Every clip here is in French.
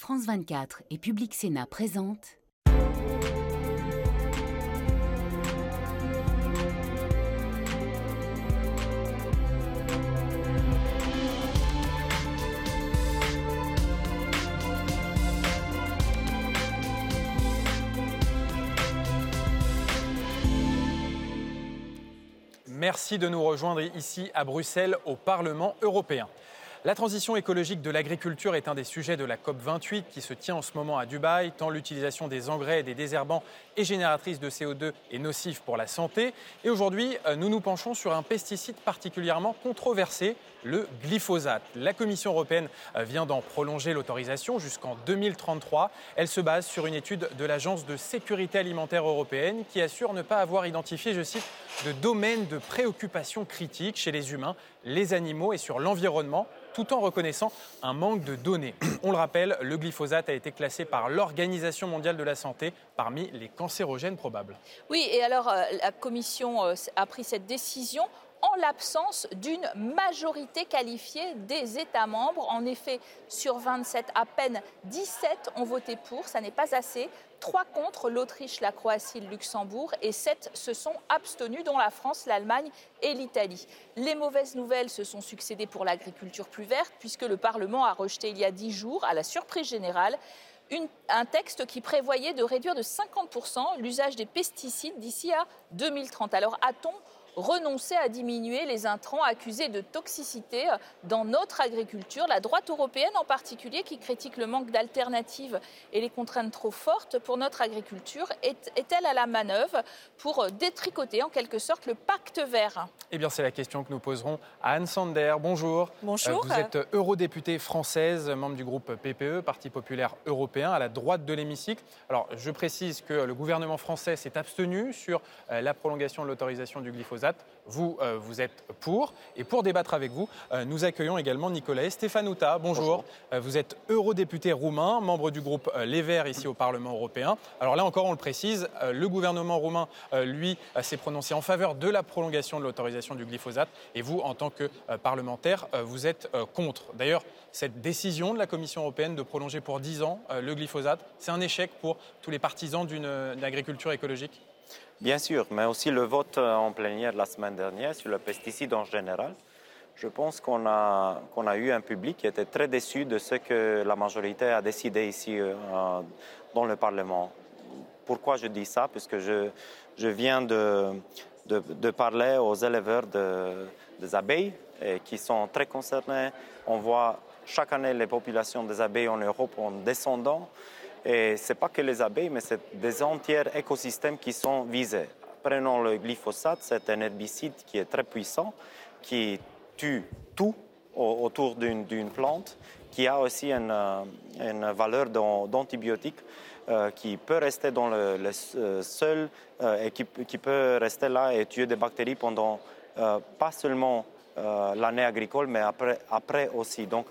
France 24 et Public Sénat présentent Merci de nous rejoindre ici à Bruxelles au Parlement européen. La transition écologique de l'agriculture est un des sujets de la COP28 qui se tient en ce moment à Dubaï, tant l'utilisation des engrais et des désherbants est génératrice de CO2 et nocive pour la santé. Et aujourd'hui, euh, nous nous penchons sur un pesticide particulièrement controversé, le glyphosate. La Commission européenne euh, vient d'en prolonger l'autorisation jusqu'en 2033. Elle se base sur une étude de l'Agence de sécurité alimentaire européenne qui assure ne pas avoir identifié, je cite, de domaines de préoccupation critiques chez les humains, les animaux et sur l'environnement tout en reconnaissant un manque de données. On le rappelle, le glyphosate a été classé par l'Organisation mondiale de la santé parmi les cancérogènes probables. Oui, et alors euh, la Commission euh, a pris cette décision en l'absence d'une majorité qualifiée des États membres. En effet, sur 27, à peine 17 ont voté pour, ça n'est pas assez. 3 contre l'Autriche, la Croatie, le Luxembourg et 7 se sont abstenus, dont la France, l'Allemagne et l'Italie. Les mauvaises nouvelles se sont succédées pour l'agriculture plus verte, puisque le Parlement a rejeté il y a 10 jours, à la surprise générale, un texte qui prévoyait de réduire de 50% l'usage des pesticides d'ici à 2030. Alors a-t-on renoncer à diminuer les intrants accusés de toxicité euh, dans notre agriculture. La droite européenne en particulier, qui critique le manque d'alternatives et les contraintes trop fortes pour notre agriculture, est-elle à la manœuvre pour euh, détricoter en quelque sorte le pacte vert? Eh bien, c'est la question que nous poserons à Anne Sander. Bonjour. Bonjour. Euh, vous êtes eurodéputée française, membre du groupe PPE, Parti populaire européen, à la droite de l'hémicycle. Alors, je précise que le gouvernement français s'est abstenu sur la prolongation de l'autorisation du glyphosate vous, euh, vous êtes pour. Et pour débattre avec vous, euh, nous accueillons également Nicolas Stefanuta. Bonjour. Euh, vous êtes eurodéputé roumain, membre du groupe Les Verts ici au Parlement européen. Alors là encore, on le précise, le gouvernement roumain, lui, s'est prononcé en faveur de la prolongation de l'autorisation du glyphosate. Et vous, en tant que parlementaire, vous êtes contre. D'ailleurs, cette décision de la Commission européenne de prolonger pour 10 ans le glyphosate, c'est un échec pour tous les partisans d'une agriculture écologique? Bien sûr, mais aussi le vote en plénière la semaine dernière sur le pesticide en général. Je pense qu'on a, a eu un public qui était très déçu de ce que la majorité a décidé ici euh, dans le Parlement. Pourquoi je dis ça? Puisque je, je viens de, de, parler aux éleveurs de, des abeilles et qui sont très concernés. On voit chaque année les populations des abeilles en Europe en descendant. Et ce n'est pas que les abeilles, mais c'est des entiers écosystèmes qui sont visés. Prenons le glyphosate, c'est un herbicide qui est très puissant, qui tue tout autour d'une plante, qui a aussi une, une valeur d'antibiotique euh, qui peut rester dans le, euh, sol euh, et qui, peut rester là et tuer des bactéries pendant pas seulement l'année agricole, mais après aussi. Donc,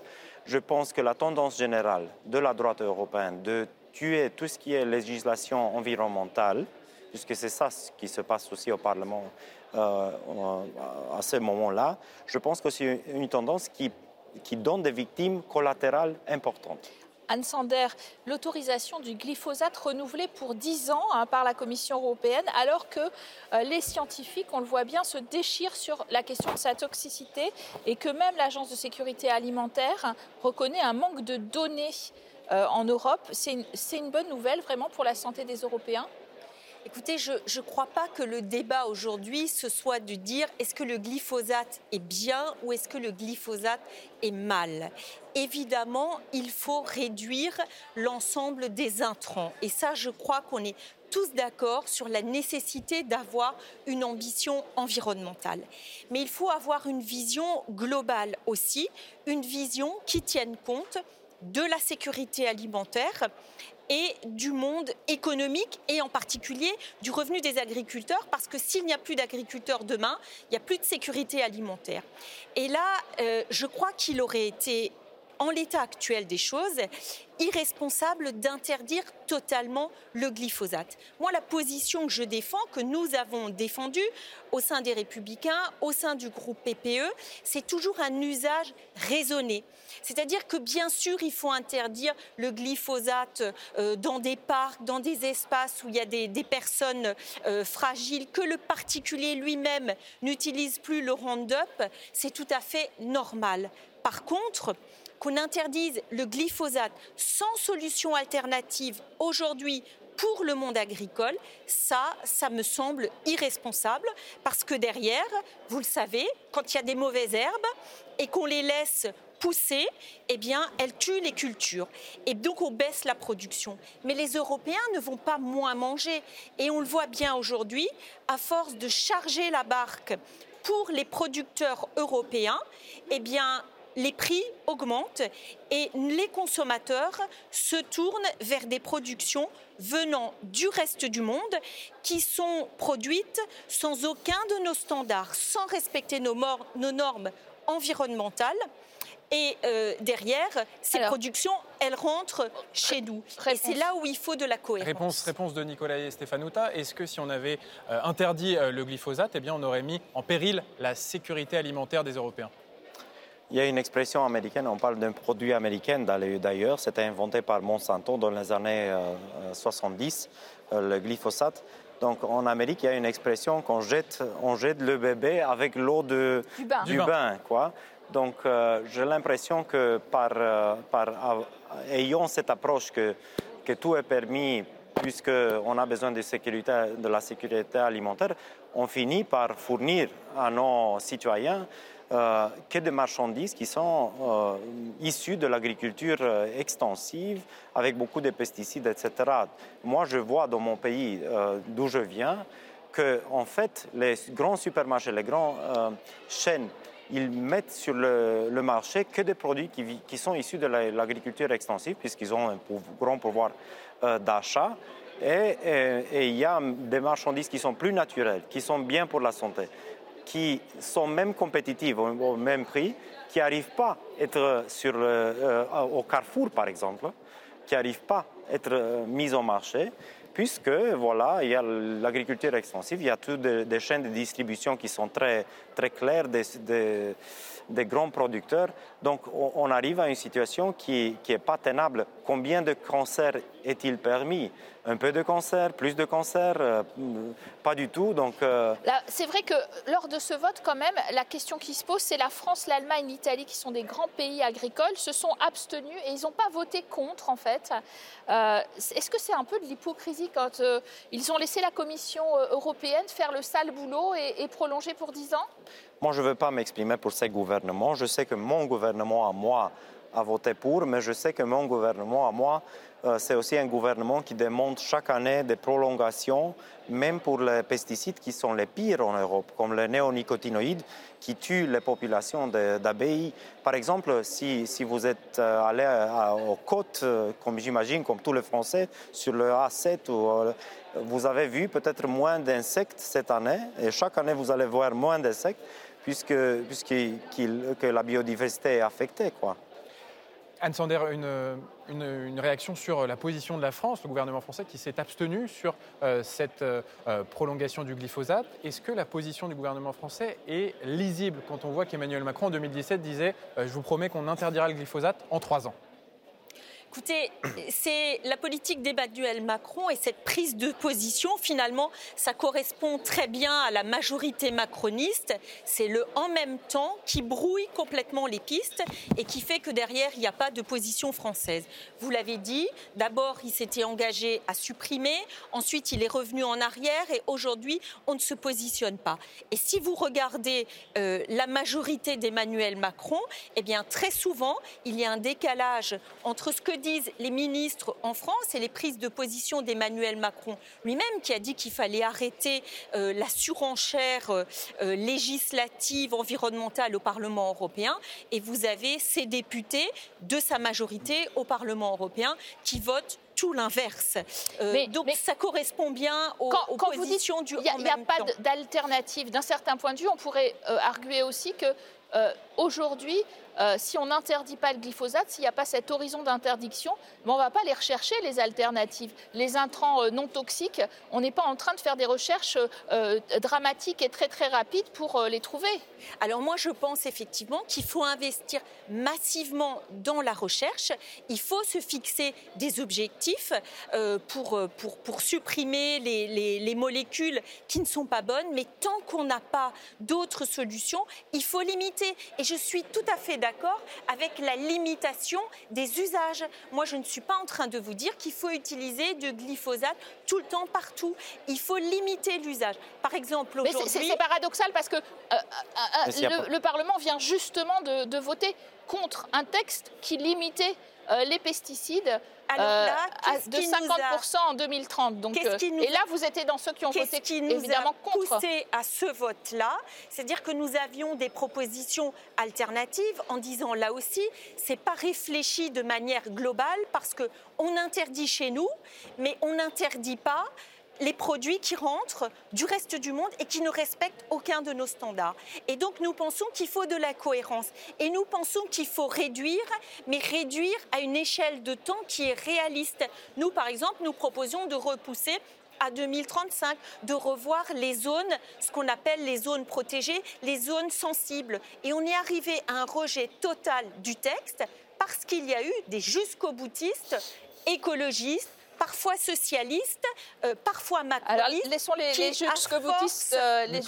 je pense que la tendance générale de la droite européenne de tuer tout ce qui est législation environnementale, puisque c'est ça ce qui se passe aussi au Parlement euh, à ce moment-là, je pense que c'est une tendance qui, qui donne des victimes collatérales importantes. Anne Sander, l'autorisation du glyphosate renouvelée pour 10 ans hein, par la Commission européenne, alors que euh, les scientifiques, on le voit bien, se déchirent sur la question de sa toxicité et que même l'Agence de sécurité alimentaire reconnaît un manque de données en Europe. C'est une, une bonne nouvelle vraiment pour la santé des Européens Écoutez, je ne crois pas que le débat aujourd'hui, ce soit de dire est-ce que le glyphosate est bien ou est-ce que le glyphosate est mal? Évidemment, il faut réduire l'ensemble des intrants. Et ça, je crois qu'on est tous d'accord sur la nécessité d'avoir une ambition environnementale. Mais il faut avoir une vision globale aussi, une vision qui tienne compte de la sécurité alimentaire et du monde économique et en particulier du revenu des agriculteurs parce que s'il n'y a plus d'agriculteurs demain, il n'y a plus de sécurité alimentaire. Et là, euh, je crois qu'il aurait été en l'état actuel des choses, irresponsable d'interdire totalement le glyphosate. Moi, la position que je défends, que nous avons défendue au sein des Républicains, au sein du groupe PPE, c'est toujours un usage raisonné. C'est-à-dire que bien sûr, il faut interdire le glyphosate euh, dans des parcs, dans des espaces où il y a des, personnes euh, fragiles, que le particulier lui-même n'utilise plus le Roundup, c'est tout à fait normal. Par contre, qu'on interdise le glyphosate sans solution alternative aujourd'hui pour le monde agricole, ça, ça me semble irresponsable parce que derrière, vous le savez, quand il y a des mauvaises herbes et qu'on les laisse pousser, eh bien, elles tuent les cultures. Et donc, on baisse la production. Mais les Européens ne vont pas moins manger. Et on le voit bien aujourd'hui, à force de charger la barque pour les producteurs européens, eh bien, les prix augmentent et les consommateurs se tournent vers des productions venant du reste du monde qui sont produites sans aucun de nos standards, sans respecter nos, normes environnementales. Et euh, derrière, ces productions, elles rentrent chez nous. Et c'est là où il faut de la cohérence. Réponse, réponse de Nicolas et Stéphanouta. Est-ce que si on avait euh, interdit euh, le glyphosate, eh bien, on aurait mis en péril la sécurité alimentaire des Européens? Il y a une expression américaine, on parle d'un produit américain d'ailleurs, c'était inventé par Monsanto dans les années 70, euh, euh, le glyphosate. Donc en Amérique, il y a une expression qu'on jette, on jette le bébé avec l'eau du bain. Du bain quoi. Donc euh, j'ai l'impression que par, par ayant cette approche que, que tout est permis puisqu'on a besoin de, sécurité, de la sécurité alimentaire, on finit par fournir à nos citoyens euh, que des marchandises qui sont euh, issues de l'agriculture euh, extensive avec beaucoup de pesticides, etc. Moi, je vois dans mon pays d'où je viens que, en fait, les grands supermarchés, les grandes chaînes, ils mettent sur le, marché que des produits qui, sont issus de l'agriculture extensive, puisqu'ils ont un grand pouvoir d'achat. et il y a des marchandises qui sont plus naturelles, qui sont bien pour la santé qui sont même compétitives au, même prix, qui n'arrivent pas à être sur euh, au carrefour, par exemple, qui n'arrivent pas à être euh, mises au marché, puisque voilà, il y a l'agriculture extensive, il y a toutes des, chaînes de distribution qui sont très, très claires, des, des, grands producteurs. Donc on, arrive à une situation qui n'est pas tenable. Combien de cancers est-il permis? Un peu de cancer, plus de cancer, euh, pas du tout. Donc, euh, c'est vrai que lors de ce vote, quand même, la question qui se pose, c'est la France, l'Allemagne, l'Italie, qui sont des grands pays agricoles, se sont abstenus et ils n'ont pas voté contre, en fait. Euh, est-ce que c'est un peu de l'hypocrisie quand ils ont laissé la Commission européenne faire le sale boulot et, et prolonger pour 10 ans? Moi, je ne veux pas m'exprimer pour ces gouvernements. Je sais que mon gouvernement à moi a voté pour, mais je sais que mon gouvernement à moi euh, c'est aussi un gouvernement qui demande chaque année des prolongations, même pour les pesticides qui sont les pires en Europe, comme les néonicotinoïdes qui tuent les populations d'abeilles. Par exemple, si, vous êtes euh, allé aux côtes, euh, comme j'imagine, comme tous les Français, sur le A7, vous avez vu peut-être moins d'insectes cette année, et chaque année vous allez voir moins d'insectes, puisque, puisque que la biodiversité est affectée. Quoi. Anne Sander, une, réaction sur la position de la France, le gouvernement français qui s'est abstenu sur euh, cette euh, prolongation du glyphosate. Est-ce que la position du gouvernement français est lisible quand on voit qu'Emmanuel Macron en 2017 disait euh, Je vous promets qu'on interdira le glyphosate en trois ans Écoutez, c'est la politique d'Emmanuel Macron et cette prise de position, finalement, ça correspond très bien à la majorité macroniste. C'est le en même temps qui brouille complètement les pistes et qui fait que derrière, il n'y a pas de position française. Vous l'avez dit, d'abord, il s'était engagé à supprimer, ensuite, il est revenu en arrière et aujourd'hui, on ne se positionne pas. Et si vous regardez euh, la majorité d'Emmanuel Macron, eh bien, très souvent, il y a un décalage entre ce que disent les ministres en France et les prises de position d'Emmanuel Macron lui-même qui a dit qu'il fallait arrêter euh, la surenchère euh, euh, législative environnementale au Parlement européen et vous avez ces députés de sa majorité au Parlement européen qui votent tout l'inverse. donc ça correspond bien aux, positions du Il n'y a, a, pas d'alternative. D'un certain point de vue, on pourrait arguer aussi que aujourd'hui, euh, si on n'interdit pas le glyphosate, s'il n'y a pas cet horizon d'interdiction, ben, on ne va pas les rechercher, les alternatives. Les intrants euh, non toxiques, on n'est pas en train de faire des recherches euh, dramatiques et très très rapides pour les trouver. Alors moi, je pense effectivement qu'il faut investir massivement dans la recherche. Il faut se fixer des objectifs pour, pour, pour, supprimer les, les, les molécules qui ne sont pas bonnes. Mais tant qu'on n'a pas d'autres solutions, il faut limiter. Je suis tout à fait d'accord avec la limitation des usages. Moi, je ne suis pas en train de vous dire qu'il faut utiliser du glyphosate tout le temps, partout. Il faut limiter l'usage. Par exemple, aujourd'hui... C'est paradoxal parce que euh, euh, euh, le, Parlement vient justement de voter contre un texte qui limitait les pesticides euh, de 50% en 2030. Donc, euh, et là, vous étiez dans ceux qui ont voté qui nous évidemment a poussé à ce vote-là C'est-à-dire que nous avions des propositions alternatives en disant là aussi, c'est pas réfléchi de manière globale parce que on interdit chez nous, mais on n'interdit pas les produits qui rentrent du reste du monde et qui ne respectent aucun de nos standards. Et donc nous pensons qu'il faut de la cohérence et nous pensons qu'il faut réduire, mais réduire à une échelle de temps qui est réaliste. Nous, par exemple, nous proposions de repousser à 2035 de revoir les zones, ce qu'on appelle les zones protégées, les zones sensibles. Et on est arrivé à un rejet total du texte parce qu'il y a eu des jusqu'au boutistes écologistes parfois socialistes, euh, parfois macronistes. Alors laissons les, les jusque-boutistes euh, les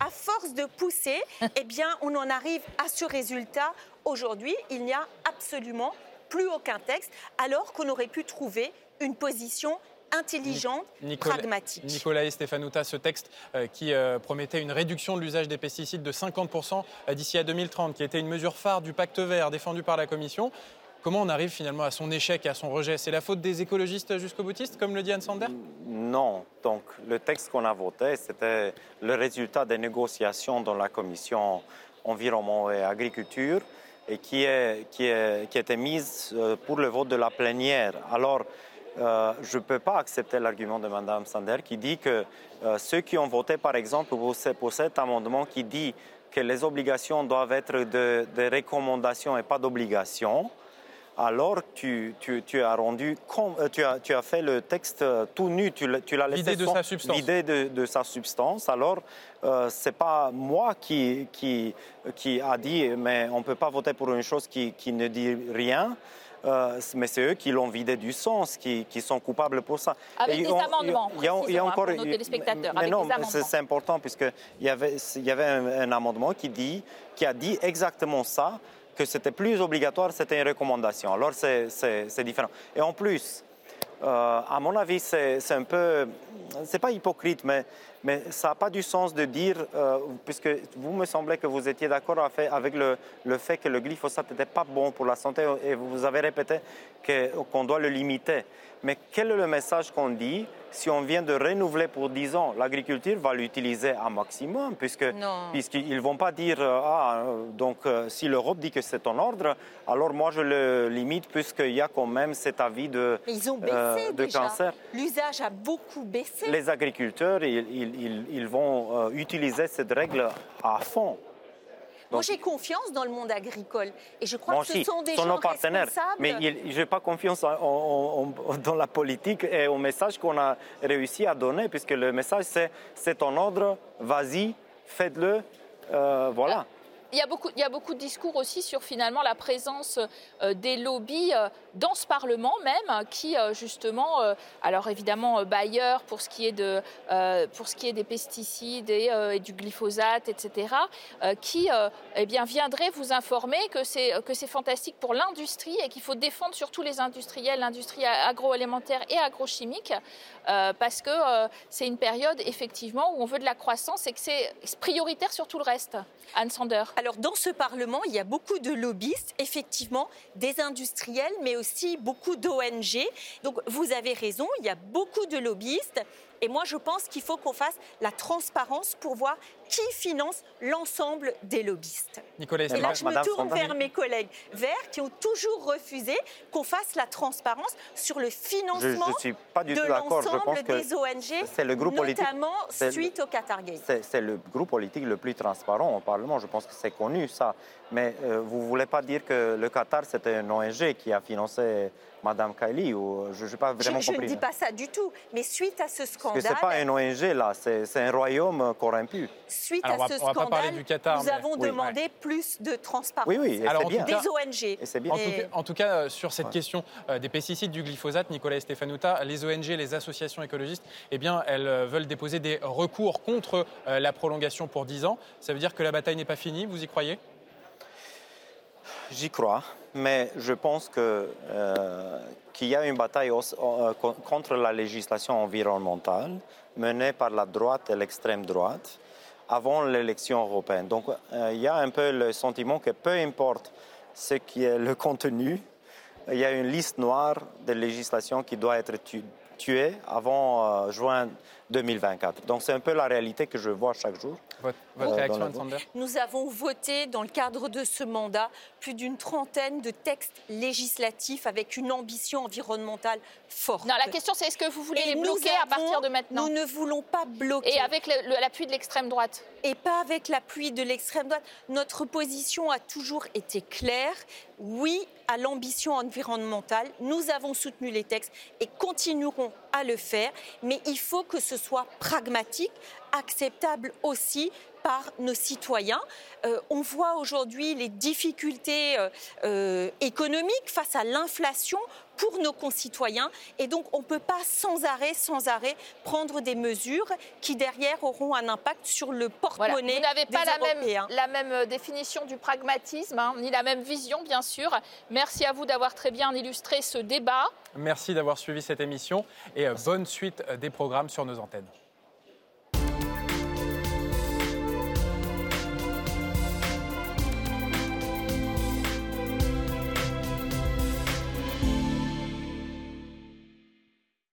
À force de pousser, eh bien, on en arrive à ce résultat. Aujourd'hui, il n'y a absolument plus aucun texte, alors qu'on aurait pu trouver une position intelligente, pragmatique. Nicolas et Stéphanouta, ce texte euh, qui promettait une réduction de l'usage des pesticides de 50% d'ici à 2030, qui était une mesure phare du pacte vert défendu par la Commission. Comment on arrive finalement à son échec et à son rejet? C'est la faute des écologistes jusqu'au boutistes, comme le dit Anne Sander? Non. Donc, le texte qu'on a voté, c'était le résultat des négociations dans la commission environnement et agriculture et qui, est, qui, est, qui était mise euh, pour le vote de la plénière. Alors, euh, je ne peux pas accepter l'argument de Mme Sander qui dit que euh, ceux qui ont voté, par exemple, pour, cet amendement qui dit que les obligations doivent être de, de recommandations et pas d'obligations, alors tu, tu, as rendu, euh, tu as, tu as fait le texte euh, tout nu, tu, l'as laissé de sa substance. L'idée de, sa substance. Alors, euh, ce n'est pas moi qui, qui, qui a dit, mais on ne peut pas voter pour une chose qui, qui ne dit rien. mais c'est eux qui l'ont vidé du sens, qui, qui, sont coupables pour ça. Avec des amendements, il y a, encore, pour nos téléspectateurs. Mais, non, c'est important puisqu'il y avait, il y avait un, un, amendement qui, dit, qui a dit exactement ça que c'était plus obligatoire, c'était une recommandation. Alors c'est différent. Et en plus, euh, à mon avis, c'est un peu, c'est pas hypocrite, mais, mais ça n'a pas du sens de dire, euh, puisque vous me semblez que vous étiez d'accord avec le, le, fait que le glyphosate n'était pas bon pour la santé et vous avez répété qu'on doit le limiter. Mais quel est le message qu'on dit si on vient de renouveler pour 10 ans? L'agriculture va l'utiliser à maximum, puisqu'ils ne vont pas dire euh, Ah, donc euh, si l'Europe dit que c'est en ordre, alors moi je le limite, puisqu'il y a quand même cet avis de, ils ont baissé de cancer. L'usage a beaucoup baissé. Les agriculteurs, ils, ils, ils vont utiliser cette règle à fond. Moi, j'ai confiance dans le monde agricole. Et je crois que ce sont des gens nos partenaires. Mais je n'ai pas confiance dans la politique et au message qu'on a réussi à donner, puisque le message, c'est c'est ton ordre, vas-y, faites-le, euh, voilà. Il y, a beaucoup, de discours aussi sur finalement la présence euh, des lobbies euh, dans ce Parlement même, qui euh, justement, alors évidemment Bayer pour ce qui est, de, pour ce qui est des pesticides et, du glyphosate, etc., qui eh bien, viendrait vous informer que c'est, que c'est fantastique pour l'industrie et qu'il faut défendre surtout les industriels, l'industrie agroalimentaire et agrochimique, parce que c'est une période effectivement où on veut de la croissance et que c'est prioritaire sur tout le reste. Anne Sander. Alors dans ce Parlement, il y a beaucoup de lobbyistes, effectivement, des industriels, mais aussi beaucoup d'ONG. Donc vous avez raison, il y a beaucoup de lobbyistes Et moi, je pense qu'il faut qu'on fasse la transparence pour voir qui finance l'ensemble des lobbyistes. Nicolas Et là, je me tourne vers mes collègues verts qui ont toujours refusé qu'on fasse la transparence sur le financement je, je suis pas du de l'ensemble des ONG, c'est le groupe politique- notamment suite au Qatar Gate. C'est le groupe politique le plus transparent au Parlement. Je pense que c'est connu, ça. Mais euh, vous ne voulez pas dire que le Qatar, c'était une ONG qui a financé Mme Kaili ou Je n'ai pas Je, vraiment je ne compris. dis pas ça du tout, mais suite à ce Parce que scandale, ce n'est pas une ONG, là. C'est c'est un royaume corrompu. suite Alors, à on va- ce on va pas parler scandale, du Qatar, nous mais- avons Oui. demandé plus de transparence Oui, oui, et Alors, c'est en tout bien. cas- des ONG. Et c'est bien. En tout, Et- cas, en tout cas, sur cette question euh, des pesticides, du glyphosate, Nicolas Stefanuta, les ONG, les associations écologistes, eh bien, elles euh, veulent déposer des recours contre euh, la prolongation pour 10 ans. Ça veut dire que la bataille n'est pas finie, vous y croyez? J'y crois, mais je pense euh, qu'il y a une bataille contre la législation environnementale menée par la droite et l'extrême droite avant l'élection européenne. Donc euh, il y a un peu le sentiment que peu importe ce qui est le contenu, il y a une liste noire de législation qui doit être avant euh, juin 2024. Donc c'est un peu la réalité que je vois chaque jour. Votre, votre Euh, réaction, dans la- Anne Sander Nous avons voté dans le cadre de ce mandat plus d'une trentaine de textes législatifs avec une ambition environnementale forte. Non, la question c'est est-ce que vous voulez Et les nous bloquer à avons- partir de maintenant Nous ne voulons pas bloquer. Et avec l'appui de l'extrême droite? Et pas avec l'appui de l'extrême droite. Notre position a toujours été claire. Oui à l'ambition environnementale. Nous avons soutenu les textes et continuerons à le faire. Mais il faut que ce soit pragmatique, acceptable aussi par nos citoyens. Euh, on voit aujourd'hui les difficultés euh, euh, économiques face à l'inflation pour nos concitoyens. Et donc, on ne peut pas sans arrêt, sans arrêt, prendre des mesures qui, derrière, auront un impact sur le Voilà. porte-monnaie Vous n'avez pas des la même, Européens. la même euh, définition du pragmatisme, hein, ni la même vision, bien sûr. Merci à vous d'avoir très bien illustré ce débat. Merci d'avoir suivi cette émission et euh, bonne suite euh, des programmes sur nos antennes.